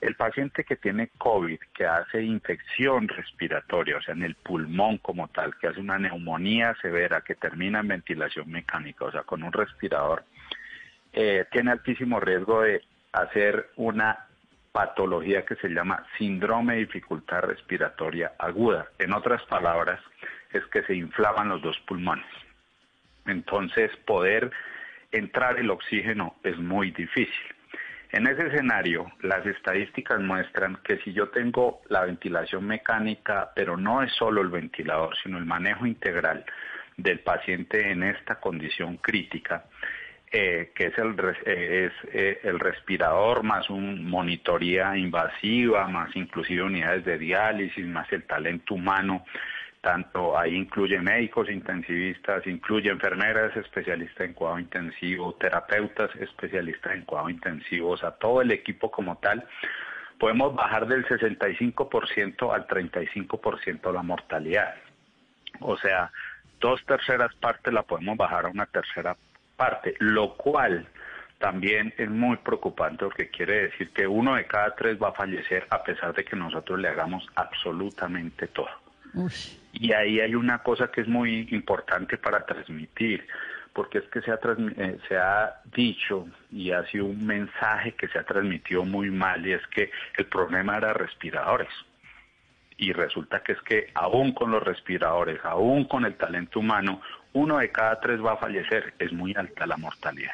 El paciente que tiene COVID, que hace infección respiratoria, o sea, en el pulmón como tal, que hace una neumonía severa, que termina en ventilación mecánica, o sea, con un respirador, eh, tiene altísimo riesgo de hacer una patología que se llama síndrome de dificultad respiratoria aguda. En otras palabras, es que se inflaman los dos pulmones. Entonces, poder entrar el oxígeno es muy difícil. En ese escenario, las estadísticas muestran que si yo tengo la ventilación mecánica, pero no es solo el ventilador, sino el manejo integral del paciente en esta condición crítica, eh, que es, el, eh, eh, el respirador más un monitoría invasiva, más inclusive unidades de diálisis, más el talento humano, tanto ahí incluye médicos intensivistas, incluye enfermeras especialistas en cuidado intensivo, terapeutas especialistas en cuidado intensivo, o sea, todo el equipo como tal, podemos bajar del 65% al 35% la mortalidad. O sea, dos terceras partes la podemos bajar a una tercera parte, lo cual también es muy preocupante porque quiere decir que uno de cada tres va a fallecer a pesar de que nosotros le hagamos absolutamente todo. Y ahí hay una cosa que es muy importante para transmitir, porque es que se ha, eh, se ha dicho y ha sido un mensaje que se ha transmitido muy mal y es que el problema era respiradores. Y resulta que es que aún con los respiradores, aún con el talento humano, uno de cada tres va a fallecer. Es muy alta la mortalidad.